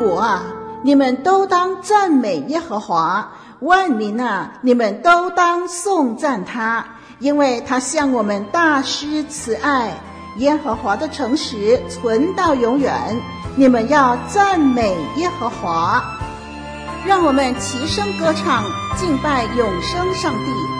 国啊，你们都当赞美耶和华；万民啊，你们都当颂赞他，因为他向我们大施慈爱。耶和华的诚实存到永远，你们要赞美耶和华。让我们齐声歌唱，敬拜永生上帝。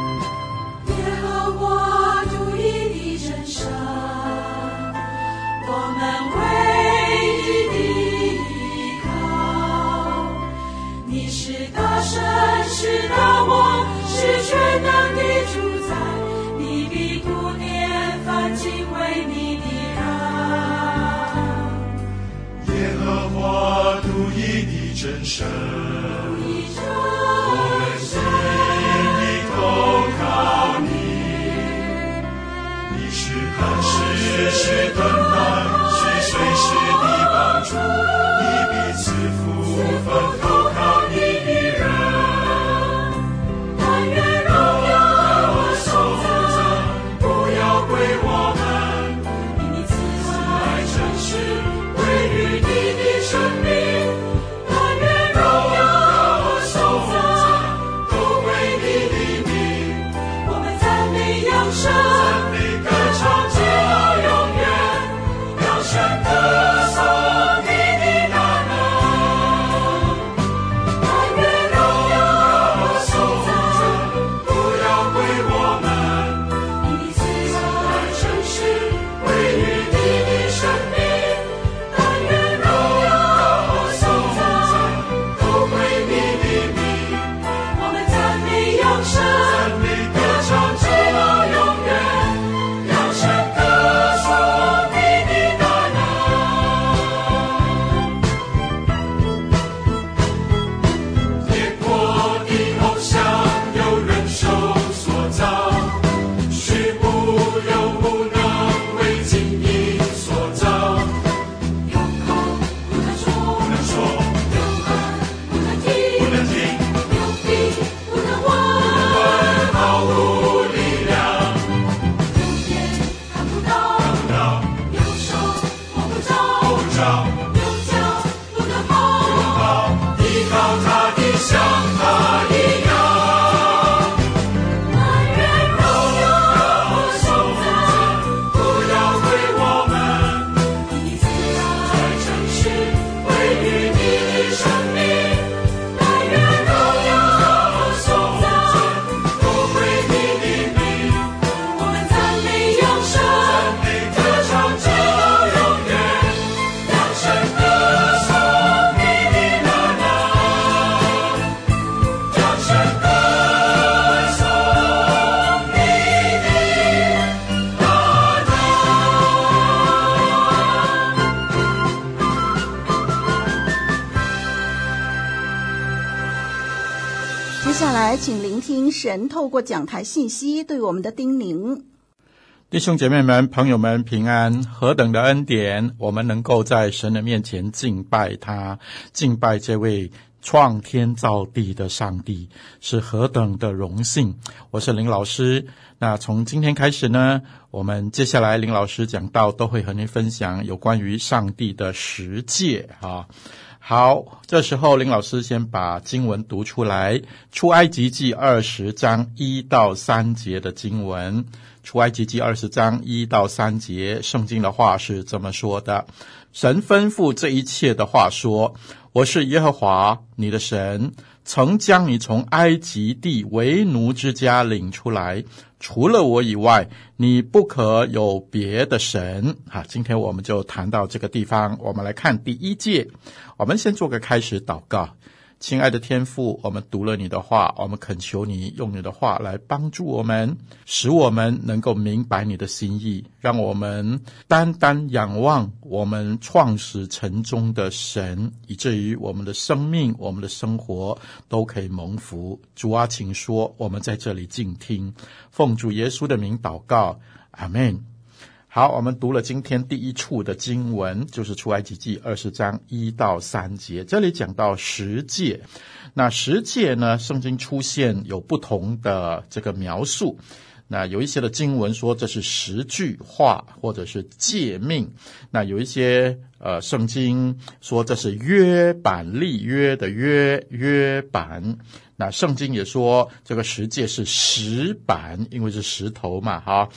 真神，我们心里投靠你。你是磐石，是盾牌，是随时的帮助，神透过讲台信息对我们的叮咛。弟兄姐妹们、朋友们平安！何等的恩典，我们能够在神的面前敬拜他，敬拜这位创天造地的上帝，是何等的荣幸！我是林老师。那从今天开始呢，我们接下来林老师讲到都会和您分享有关于上帝的十诫啊。好，这时候林老师先把经文读出来，《出埃及记》二十章一到三节的经文，《出埃及记》二十章一到三节，圣经的话是这么说的：神吩咐这一切的话说：“我是耶和华你的神，曾将你从埃及地为奴之家领出来。”除了我以外，你不可有别的神。好，今天我们就谈到这个地方。我们来看第一届，我们先做个开始祷告。亲爱的天父，我们读了你的话，我们恳求你用你的话来帮助我们，使我们能够明白你的心意，让我们单单仰望我们创始成终的神，以至于我们的生命、我们的生活都可以蒙福。主啊，请说，我们在这里静听，奉主耶稣的名祷告，阿门。好，我们读了今天第一处的经文，就是出埃及记二十章一到三节。这里讲到十诫，那十诫呢，圣经出现有不同的这个描述。那有一些的经文说这是十句话，或者是诫命。那有一些呃，圣经说这是约版立约的约约版。那圣经也说这个十诫是石版，因为是石头嘛，哈。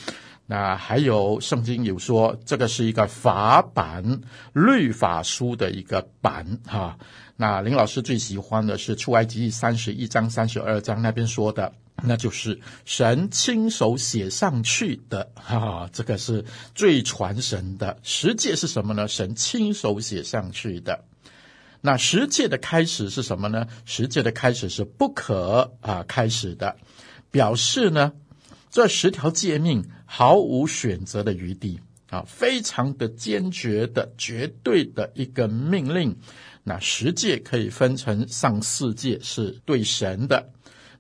那还有圣经有说，这个是一个法版律法书的一个版哈。那林老师最喜欢的是出埃及记三十一章、三十二章那边说的，那就是神亲手写上去的哈。这个是最传神的。十诫是什么呢？神亲手写上去的。那十诫的开始是什么呢？十诫的开始是不可啊开始的，表示呢。这十条诫命毫无选择的余地啊，非常的坚决的、绝对的一个命令。那十诫可以分成上四诫是对神的，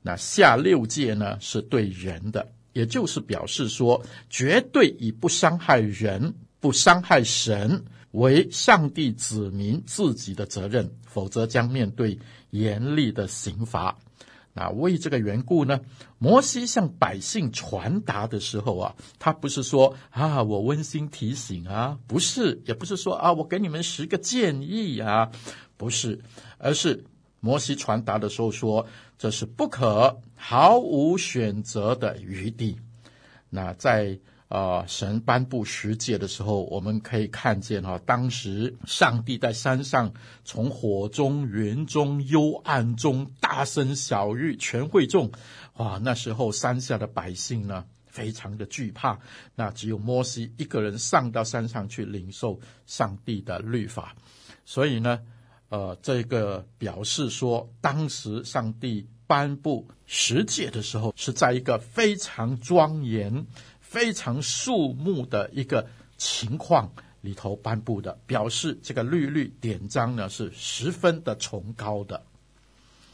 那下六诫呢是对人的，也就是表示说，绝对以不伤害人、不伤害神为上帝子民自己的责任，否则将面对严厉的刑罚。那为这个缘故呢，摩西向百姓传达的时候啊，他不是说啊，我温馨提醒啊，不是，也不是说啊，我给你们十个建议啊，不是，而是摩西传达的时候说，这是不可，毫无选择的余地。那在。啊、神颁布十诫的时候，我们可以看见哈，当时上帝在山上从火中、云中、幽暗中大声晓諭全会众，哇，那时候山下的百姓呢，非常的惧怕，那只有摩西一个人上到山上去领受上帝的律法，所以呢，呃，这个表示说，当时上帝颁布十诫的时候，是在一个非常庄严。非常肃穆的一个情况里头颁布的，表示这个律例典章呢是十分的崇高的。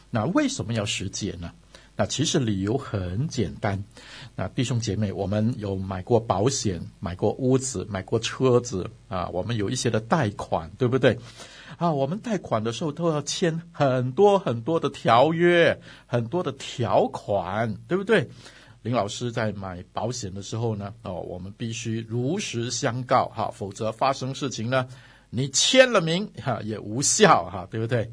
那为什么要十诫呢？那其实理由很简单。那弟兄姐妹，我们有买过保险、买过屋子、买过车子啊，我们有一些的贷款，对不对？啊，我们贷款的时候都要签很多很多的条约、很多的条款，对不对？林老师在买保险的时候呢，哦，我们必须如实相告哈，否则发生事情呢，你签了名哈也无效哈，对不对？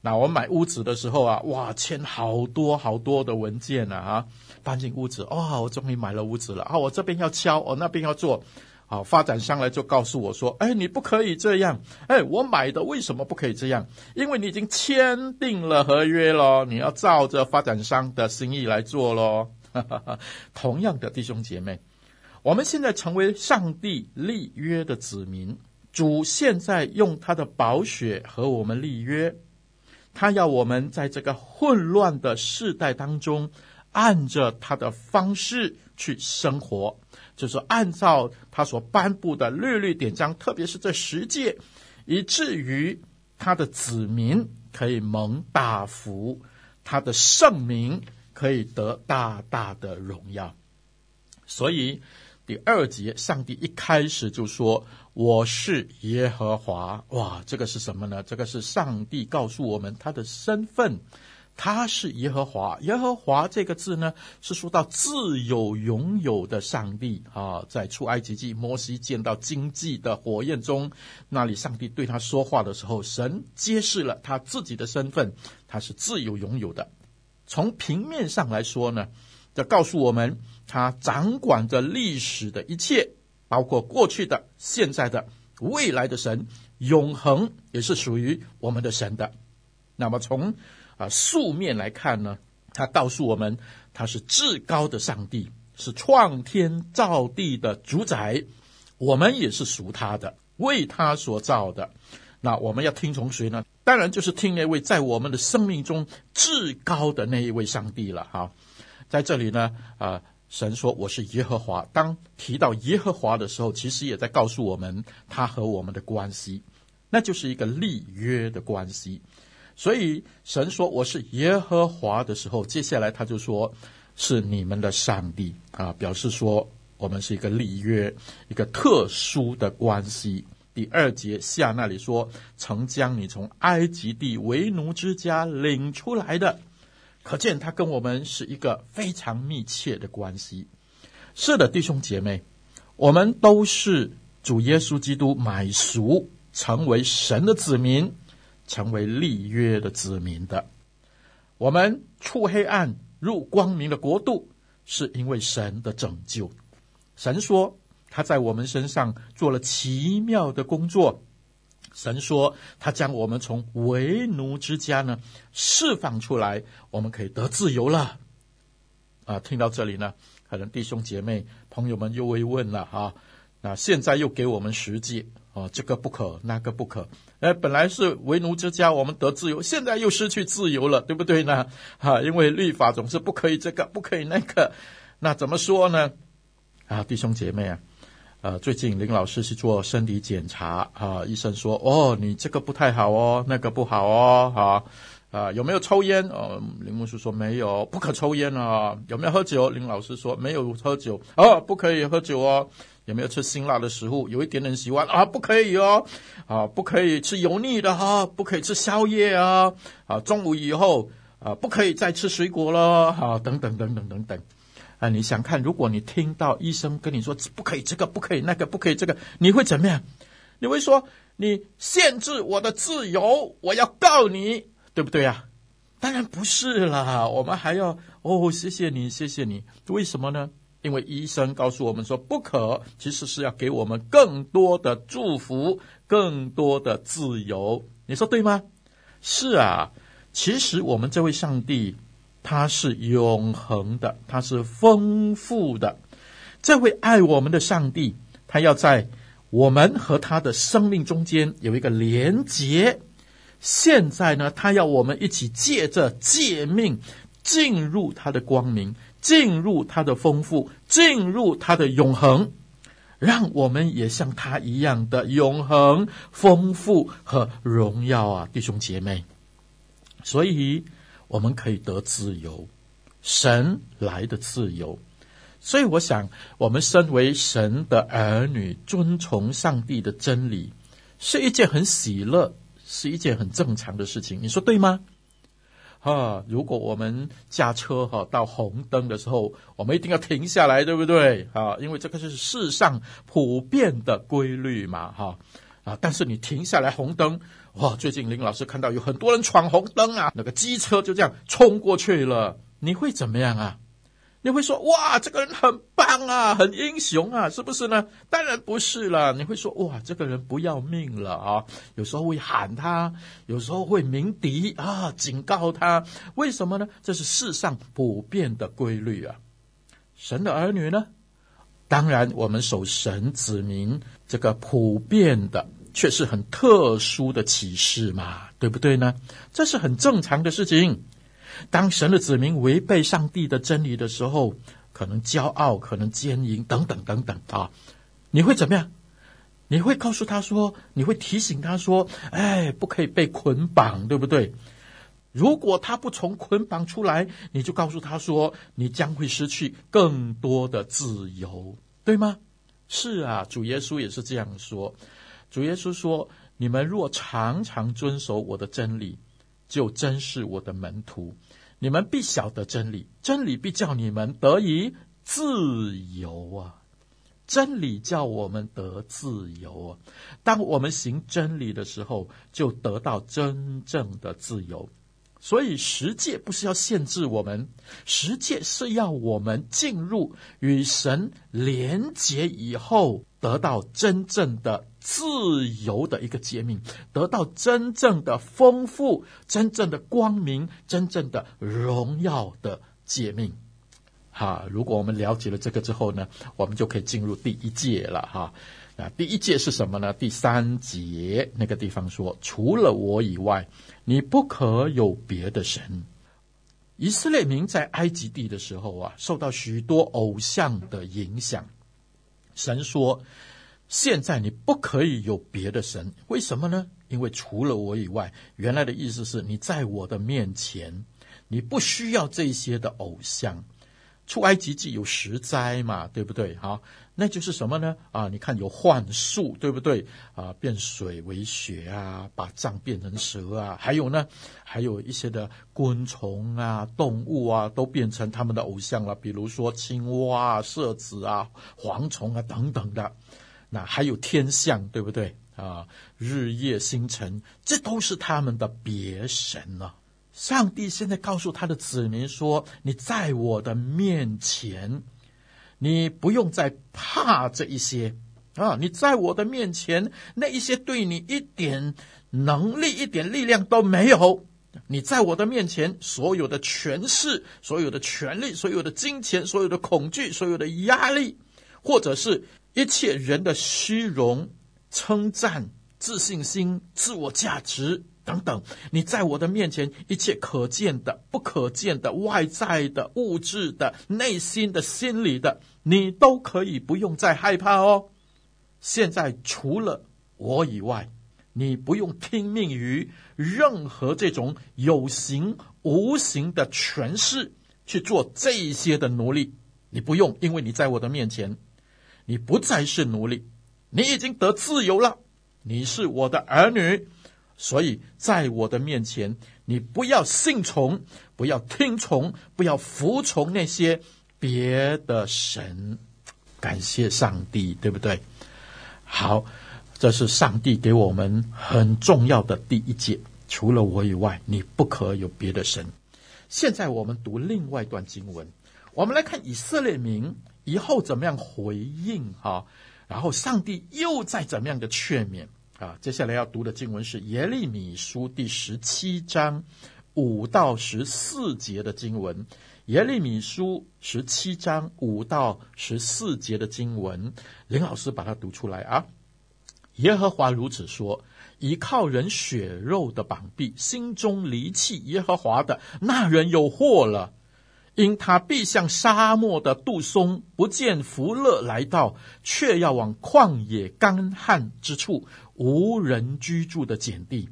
那我买屋子的时候啊，哇，签好多好多的文件呢啊，搬进屋子，哇，我终于买了屋子了啊，我这边要敲，我那边要做，好，发展商来就告诉我说，哎，你不可以这样，哎，我买的为什么不可以这样？因为你已经签订了合约咯，你要照着发展商的心意来做咯。同样的弟兄姐妹，我们现在成为上帝立约的子民，主现在用他的宝血和我们立约，他要我们在这个混乱的世代当中，按着他的方式去生活，就是按照他所颁布的律律典章，特别是这十诫，以至于他的子民可以蒙大福，他的圣名。可以得大大的荣耀，所以第二节，上帝一开始就说：“我是耶和华。”哇，这个是什么呢？这个是上帝告诉我们他的身份，他是耶和华。耶和华这个字呢，是说到自有永有的上帝啊。在出埃及记，摩西见到荆棘的火焰中，那里上帝对他说话的时候，神揭示了他自己的身份，他是自有拥有的。从平面上来说呢，这告诉我们，他掌管着历史的一切，包括过去的、现在的、未来的神，永恒也是属于我们的神的。那么从啊素面来看呢，他告诉我们，他是至高的上帝，是创天造地的主宰，我们也是属他的，为他所造的。那我们要听从谁呢？当然就是听那位在我们的生命中至高的那一位上帝了。哈，在这里呢，啊，神说我是耶和华。当提到耶和华的时候，其实也在告诉我们他和我们的关系，那就是一个立约的关系。所以神说我是耶和华的时候，接下来他就说是你们的上帝啊，表示说我们是一个立约、一个特殊的关系。第二节下那里说，曾将你从埃及地为奴之家领出来的，可见他跟我们是一个非常密切的关系。是的，弟兄姐妹，我们都是主耶稣基督买赎，成为神的子民。成为立约的子民的，我们出黑暗入光明的国度，是因为神的拯救。神说他在我们身上做了奇妙的工作。神说他将我们从为奴之家呢释放出来，我们可以得自由了。啊，听到这里呢，可能弟兄姐妹朋友们又会问了啊，那现在又给我们十诫。哦，这个不可，那个不可。哎，本来是为奴之家，我们得自由，现在又失去自由了，对不对呢？哈，因为律法总是不可以这个，不可以那个，那怎么说呢？啊，弟兄姐妹啊，呃，最近林老师去做身体检查啊，医生说，哦，你这个不太好哦，那个不好哦，哈，啊，有没有抽烟？哦，林牧师说没有，不可抽烟啊。有没有喝酒？林老师说没有喝酒，哦，不可以喝酒哦。有没有吃辛辣的食物？有一点点喜欢啊，不可以哦，啊，不可以吃油腻的哈，不可以吃宵夜啊，啊，中午以后啊，不可以再吃水果了，哈，等等等等等等，啊，你想看，如果你听到医生跟你说不可以这个，不可以那个，不可以这个，你会怎么样？你会说你限制我的自由，我要告你，对不对呀？当然不是啦，我们还要哦，谢谢你，谢谢你，为什么呢？因为医生告诉我们说不可，其实是要给我们更多的祝福，更多的自由。你说对吗？是啊，其实我们这位上帝他是永恒的，他是丰富的。这位爱我们的上帝，他要在我们和他的生命中间有一个连结。现在呢，他要我们一起借着借命进入他的光明。进入他的丰富，进入他的永恒，让我们也像他一样的永恒、丰富和荣耀啊，弟兄姐妹！所以我们可以得自由，神来的自由。所以我想，我们身为神的儿女，遵从上帝的真理，是一件很喜乐，是一件很正常的事情。你说对吗？啊，如果我们驾车哈到红灯的时候，我们一定要停下来，对不对？啊，因为这个是世上普遍的规律嘛，哈啊。但是你停下来红灯，哇！最近林老师看到有很多人闯红灯啊，那个机车就这样冲过去了，你会怎么样啊？你会说哇，这个人很棒啊，很英雄啊，是不是呢？当然不是了。你会说哇，这个人不要命了啊！有时候会喊他，有时候会鸣笛啊，警告他。为什么呢？这是世上普遍的规律啊。神的儿女呢？当然，我们守神子民这个普遍的，却是很特殊的启示嘛，对不对呢？这是很正常的事情。当神的子民违背上帝的真理的时候，可能骄傲，可能奸淫，等等等等啊，你会怎么样？你会告诉他说，你会提醒他说，哎，不可以被捆绑，对不对？如果他不从捆绑出来，你就告诉他说，你将会失去更多的自由，对吗？是啊，主耶稣也是这样说。主耶稣说，你们若常常遵守我的真理。就真是我的门徒，你们必晓得真理，真理必叫你们得以自由啊！真理叫我们得自由啊！当我们行真理的时候，就得到真正的自由。所以十诫不是要限制我们，十诫是要我们进入与神连结以后，得到真正的自由的一个诫命，得到真正的丰富、真正的光明、真正的荣耀的诫命。哈，如果我们了解了这个之后呢，我们就可以进入第一届了哈。那，第一届是什么呢？第三节那个地方说：“除了我以外，你不可有别的神。”以色列民在埃及地的时候啊，受到许多偶像的影响。神说：“现在你不可以有别的神，为什么呢？因为除了我以外，原来的意思是你在我的面前，你不需要这些的偶像。”出埃及记有十灾嘛，对不对？好，那就是什么呢？啊，你看有幻术，对不对？啊，变水为血啊，把杖变成蛇啊，还有呢，还有一些的昆虫啊、动物啊，都变成他们的偶像了。比如说青蛙啊、蛇子啊、蝗虫啊等等的。那还有天象，对不对？啊，日夜星辰，这都是他们的别神了。上帝现在告诉他的子民说：“你在我的面前，你不用再怕这一些啊！你在我的面前，那一些对你一点能力、一点力量都没有。你在我的面前，所有的权势、所有的权力、所有的金钱、所有的恐惧、所有的压力，或者是一切人的虚荣、称赞、自信心、自我价值。”等等，你在我的面前，一切可见的、不可见的、外在的、物质的、内心的、心理的，你都可以不用再害怕哦。现在除了我以外，你不用听命于任何这种有形无形的权势去做这些的奴隶。你不用，因为你在我的面前，你不再是奴隶，你已经得自由了，你是我的儿女。所以，在我的面前，你不要信从，不要听从，不要服从那些别的神。感谢上帝，对不对？好，这是上帝给我们很重要的第一节：除了我以外，你不可有别的神。现在我们读另外一段经文，我们来看以色列民以后怎么样回应哈，然后上帝又在怎么样的劝勉。啊，接下来要读的经文是耶利米书第十七章五到十四节的经文。耶利米书十七章五到十四节的经文，林老师把它读出来啊。耶和华如此说：依靠人血肉的膀臂，心中离弃耶和华的那人有祸了。因他必像沙漠的杜松，不见福乐来到，却要往旷野干旱之处，无人居住的碱地。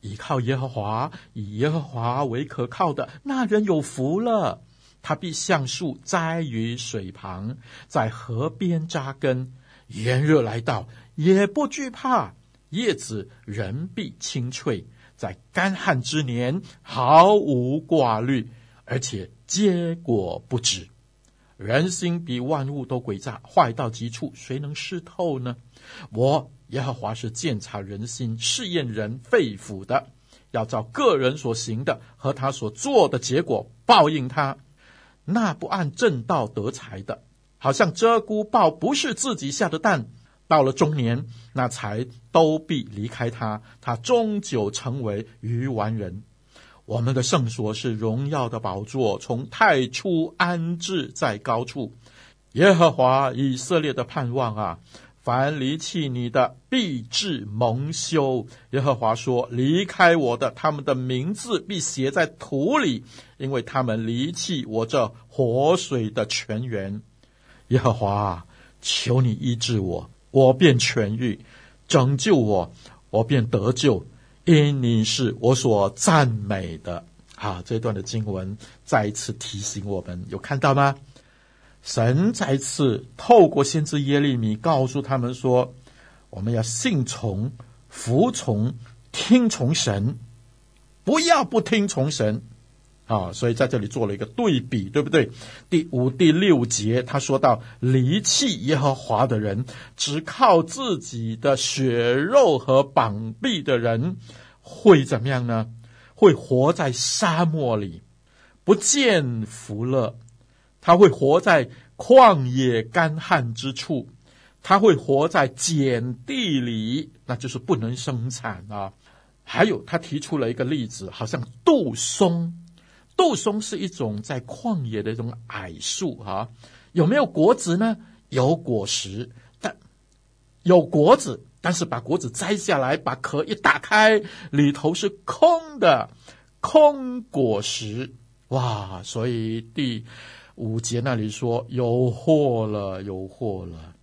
倚靠耶和华，以耶和华为可靠的那人有福了。他必像树栽于水旁，在河边扎根，炎热来到也不惧怕，叶子仍必青翠，在干旱之年毫无挂虑，而且。结果不止，人心比万物都诡诈，坏到极处，谁能识透呢？我耶和华是鉴察人心、试验人肺腑的，要照个人所行的和他所做的结果报应他。那不按正道得财的，好像鹧鸪报不是自己下的蛋，到了中年，那财都必离开他，他终究成为愚顽人。我们的圣所是荣耀的宝座，从太初安置在高处。耶和华以色列的盼望啊，凡离弃你的，必致蒙羞。耶和华说：离开我的，他们的名字必写在土里，因为他们离弃我这活水的泉源。耶和华，求你医治我，我便痊愈；拯救我，我便得救。因你是我所赞美的。好，这段的经文再一次提醒我们，有看到吗？神再次透过先知耶利米告诉他们说：我们要信从、服从、听从神，不要不听从神。啊，所以在这里做了一个对比，对不对？第五、第六节，他说到离弃耶和华的人，只靠自己的血肉和膀臂的人，会怎么样呢？会活在沙漠里，不见福乐；他会活在旷野干旱之处；他会活在碱地里，那就是不能生产啊。还有，他提出了一个例子，好像杜松。杜松是一种在旷野的一种矮树，哈，有没有果子呢？有果实，但有果子，但是把果子摘下来，把壳一打开，里头是空的，空果实。哇！所以第五节那里说有祸了，有祸了。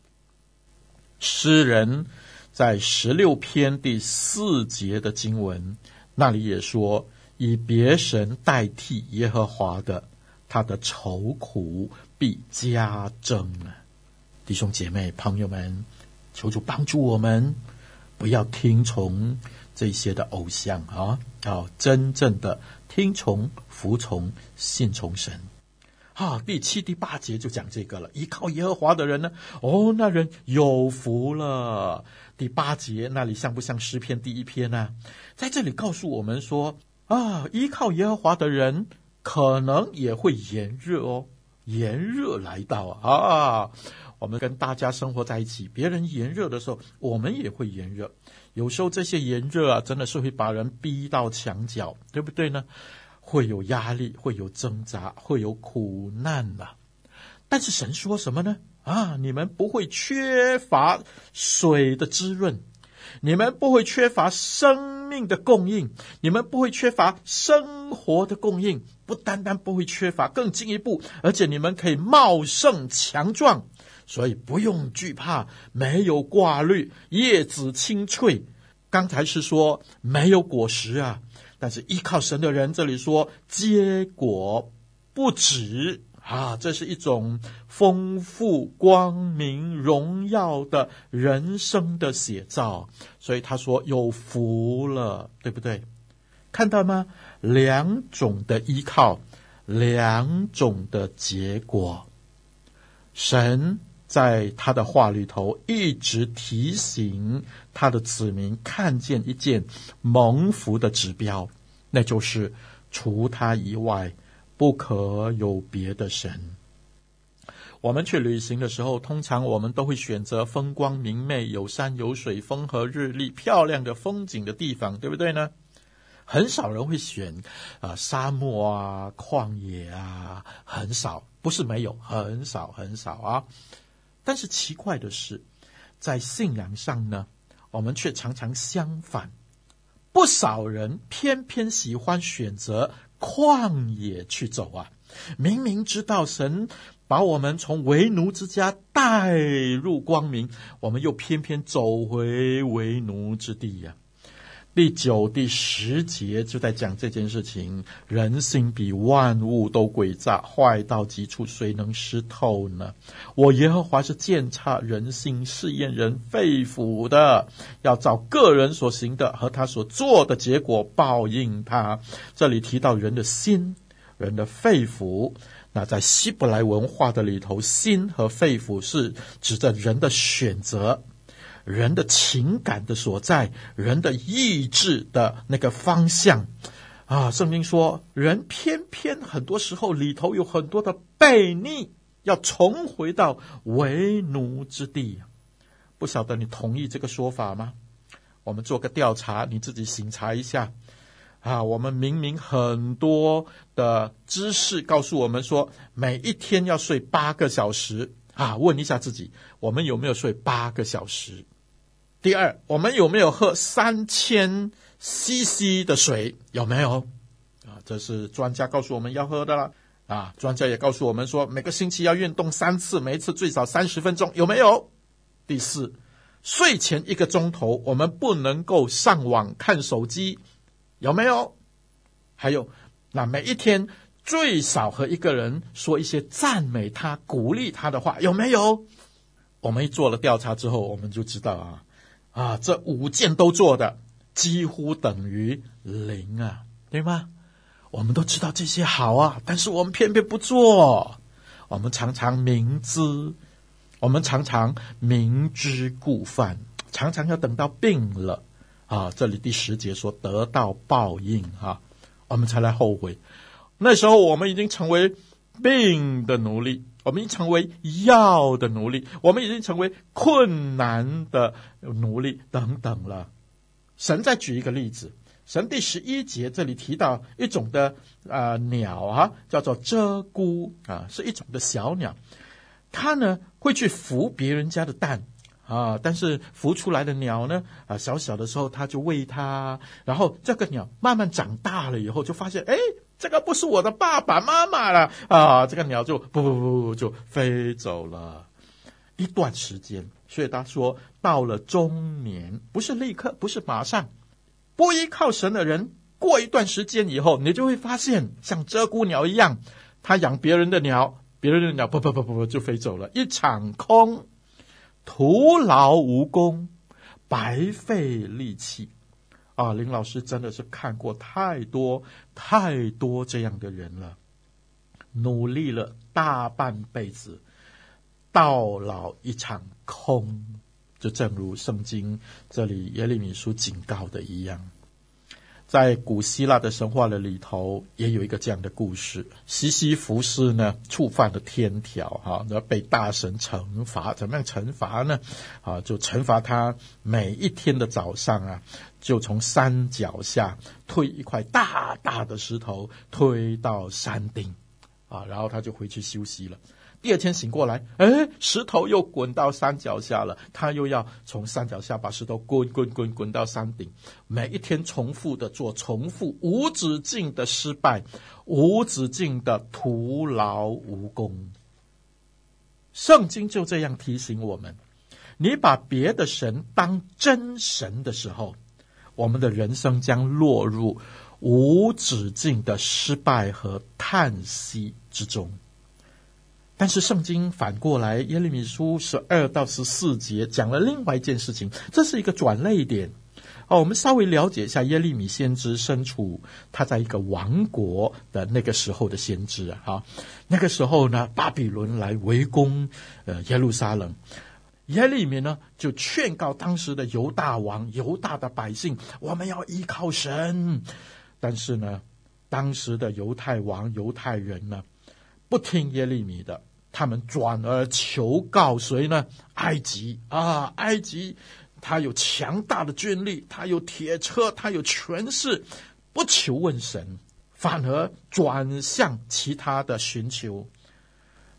诗人在十六篇第四节的经文那里也说，以别神代替耶和华的，他的愁苦必加增啊！弟兄姐妹、朋友们，求主帮助我们，不要听从这些的偶像啊，要真正的听从、服从、信从神。啊，第七、第八节就讲这个了。依靠耶和华的人呢，哦，那人有福了。第八节那里像不像诗篇第一篇呢？在这里告诉我们说，啊，依靠耶和华的人可能也会炎热哦，炎热来到啊。我们跟大家生活在一起，别人炎热的时候，我们也会炎热。有时候这些炎热啊，真的是会把人逼到墙角，对不对呢？会有压力，会有挣扎，会有苦难的。但是神说什么呢？啊，你们不会缺乏水的滋润，你们不会缺乏生命的供应，你们不会缺乏生活的供应。不单单不会缺乏，更进一步，而且你们可以茂盛强壮，所以不用惧怕，没有挂虑，叶子青翠。刚才是说没有果实啊。但是依靠神的人，这里说结果不止啊，这是一种丰富、光明、荣耀的人生的写照。所以他说有福了，对不对？看到吗？两种的依靠，两种的结果。神在他的话里头一直提醒他的子民看见一件蒙福的指标，那就是除他以外不可有别的神。我们去旅行的时候，通常我们都会选择风光明媚、有山有水、风和日丽、漂亮的风景的地方，对不对呢？很少人会选啊、沙漠啊、旷野啊，很少，不是没有，很少很少啊。但是奇怪的是，在信仰上呢，我们却常常相反。不少人偏偏喜欢选择旷野去走啊！明明知道神把我们从为奴之家带入光明，我们又偏偏走回为奴之地呀、第九、第十节就在讲这件事情。人心比万物都诡诈，坏到极处，谁能识透呢？我耶和华是鉴察人心、试验人肺腑的，要照个人所行的和他所做的结果报应他。这里提到人的心、人的肺腑，那在希伯来文化的里头，心和肺腑是指着人的选择。人的情感的所在，人的意志的那个方向，啊，圣经说，人偏偏很多时候里头有很多的悖逆，要重回到为奴之地。不晓得你同意这个说法吗？我们做个调查，你自己醒察一下。啊，我们明明很多的知识告诉我们说，每一天要睡八个小时。啊，问一下自己，我们有没有睡八个小时？第二，我们有没有喝三千 CC 的水？有没有？啊，这是专家告诉我们要喝的了。啊，专家也告诉我们说，每个星期要运动三次，每一次最少三十分钟。有没有？第四，睡前一个钟头，我们不能够上网看手机。有没有？还有，那每一天最少和一个人说一些赞美他、鼓励他的话。有没有？我们一做了调查之后，我们就知道啊。啊，这五件都做的几乎等于零啊，对吗？我们都知道这些好啊，但是我们偏偏不做。我们常常明知，我们常常明知故犯，常常要等到病了啊。这里第十节说得到报应啊，我们才来后悔。那时候我们已经成为病的奴隶。我们已经成为药的奴隶，我们已经成为困难的奴隶等等了。神再举一个例子，神第十一节这里提到一种的啊、呃、鸟啊，叫做鹧鸪啊，是一种的小鸟，它呢会去孵别人家的蛋啊，但是孵出来的鸟呢，啊，小小的时候他就喂它，然后这个鸟慢慢长大了以后，就发现，哎，这个不是我的爸爸妈妈了啊，这个鸟就不不不不就飞走了一段时间。所以他说，到了中年，不是立刻，不是马上，不依靠神的人，过一段时间以后，你就会发现，像鹧鸪鸟一样，他养别人的鸟，别人的鸟不不不不不就飞走了，一场空。徒劳无功，白费力气啊！林老师真的是看过太多太多这样的人了，努力了大半辈子，到老一场空，就正如圣经这里耶利米书警告的一样。在古希腊的神话的里头，也有一个这样的故事：西西弗斯呢，触犯了天条，哈，那被大神惩罚。怎么样惩罚呢？啊，就惩罚他每一天的早上啊，就从山脚下推一块大大的石头，推到山顶，啊，然后他就回去休息了。第二天醒过来，哎，石头又滚到山脚下了。他又要从山脚下把石头滚滚滚滚到山顶。每一天重复的做，重复无止境的失败，无止境的徒劳无功。圣经就这样提醒我们：你把别的神当真神的时候，我们的人生将落入无止境的失败和叹息之中。但是圣经反过来，耶利米书十二到十四节讲了另外一件事情，这是一个转捩点。哦，我们稍微了解一下耶利米先知身处他在一个王国的那个时候的先知啊，哈，那个时候呢，巴比伦来围攻呃耶路撒冷，耶利米呢就劝告当时的犹大王、犹大的百姓，我们要依靠神。但是呢，当时的犹太王、犹太人呢，不听耶利米的。他们转而求告谁呢？埃及啊，埃及，他有强大的军力，他有铁车，他有权势，不求问神，反而转向其他的寻求。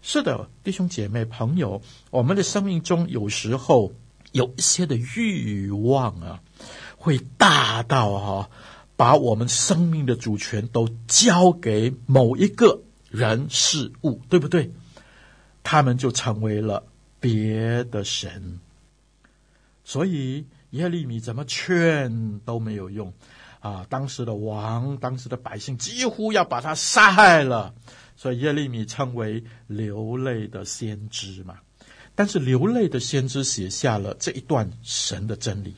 是的，弟兄姐妹朋友，我们的生命中有时候有一些的欲望啊，会大到哈，把我们生命的主权都交给某一个人事物，对不对？他们就成为了别的神，所以耶利米怎么劝都没有用啊！当时的王，当时的百姓几乎要把他杀害了，所以耶利米称为流泪的先知嘛。但是流泪的先知写下了这一段神的真理。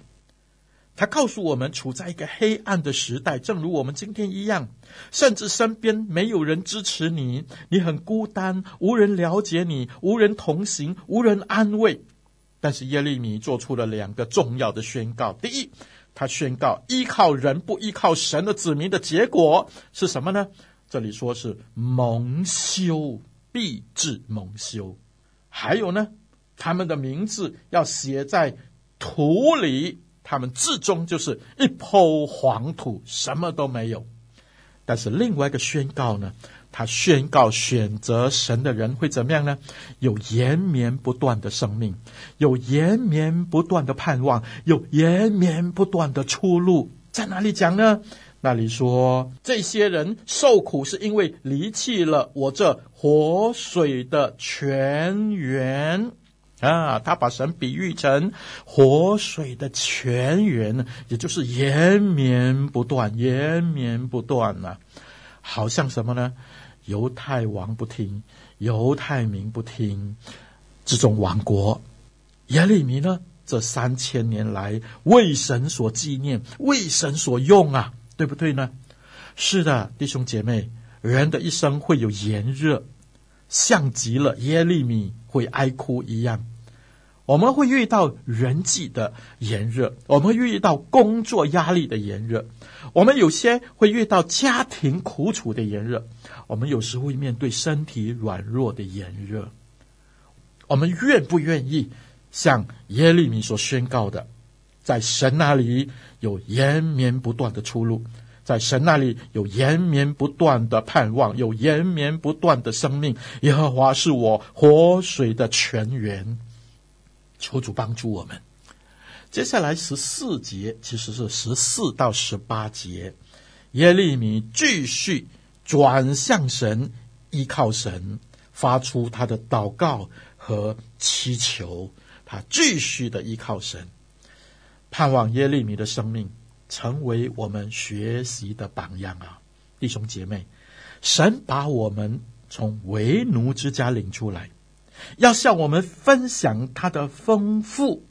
他告诉我们，处在一个黑暗的时代，正如我们今天一样，甚至身边没有人支持你，你很孤单，无人了解你，无人同行，无人安慰。但是耶利米做出了两个重要的宣告：第一，他宣告依靠人不依靠神的子民的结果是什么呢？这里说是蒙羞，必致蒙羞。还有呢，他们的名字要写在土里。他们至终就是一抔黄土，什么都没有。但是另外一个宣告呢，他宣告选择神的人会怎么样呢？有延绵不断的生命，有延绵不断的盼望，有延绵不断的出路。在哪里讲呢？那里说，这些人受苦是因为离弃了我这活水的泉源。啊，他把神比喻成活水的泉源，也就是延绵不断、延绵不断呐、啊。好像什么呢？犹太王不听，犹太民不听，这种亡国。耶利米呢？这三千年来为神所纪念，为神所用啊，对不对呢？是的，弟兄姐妹，人的一生会有炎热，像极了耶利米会哀哭一样。我们会遇到人际的炎热，我们会遇到工作压力的炎热，我们有些会遇到家庭苦楚的炎热，我们有时会面对身体软弱的炎热。我们愿不愿意像耶利米所宣告的，在神那里有延绵不断的出路，在神那里有延绵不断的盼望，有延绵不断的生命。耶和华是我活水的泉源。求主帮助我们。接下来十四节其实是十四到十八节，耶利米继续转向神，依靠神，发出他的祷告和祈求。他继续的依靠神，盼望耶利米的生命成为我们学习的榜样啊！弟兄姐妹，神把我们从为奴之家领出来。要向我们分享他的丰富、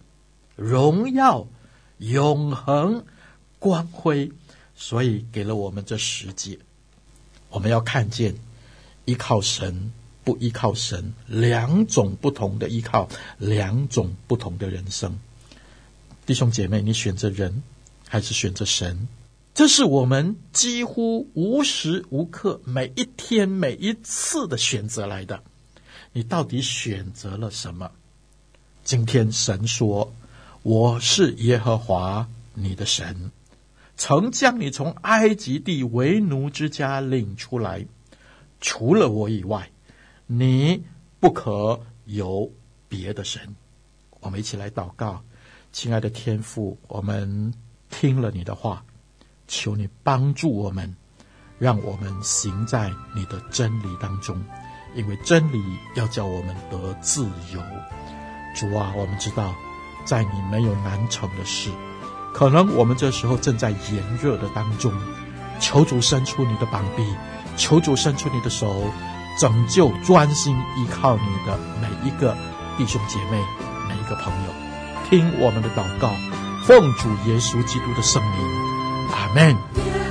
荣耀、永恒、光辉，所以给了我们这十诫。我们要看见依靠神，不依靠神，两种不同的依靠，两种不同的人生。弟兄姐妹，你选择人还是选择神？这是我们几乎无时无刻、每一天、每一次的选择来的。你到底选择了什么？今天神说：“我是耶和华你的神，曾将你从埃及地为奴之家领出来。除了我以外，你不可有别的神。”我们一起来祷告，亲爱的天父，我们听了你的话，求你帮助我们，让我们行在你的真理当中。因为真理要叫我们得自由，主啊，我们知道，在你没有难成的事。可能我们这时候正在炎热的当中，求主伸出你的膀臂，求主伸出你的手，拯救专心依靠你的每一个弟兄姐妹，每一个朋友。听我们的祷告，奉主耶稣基督的圣名，阿门。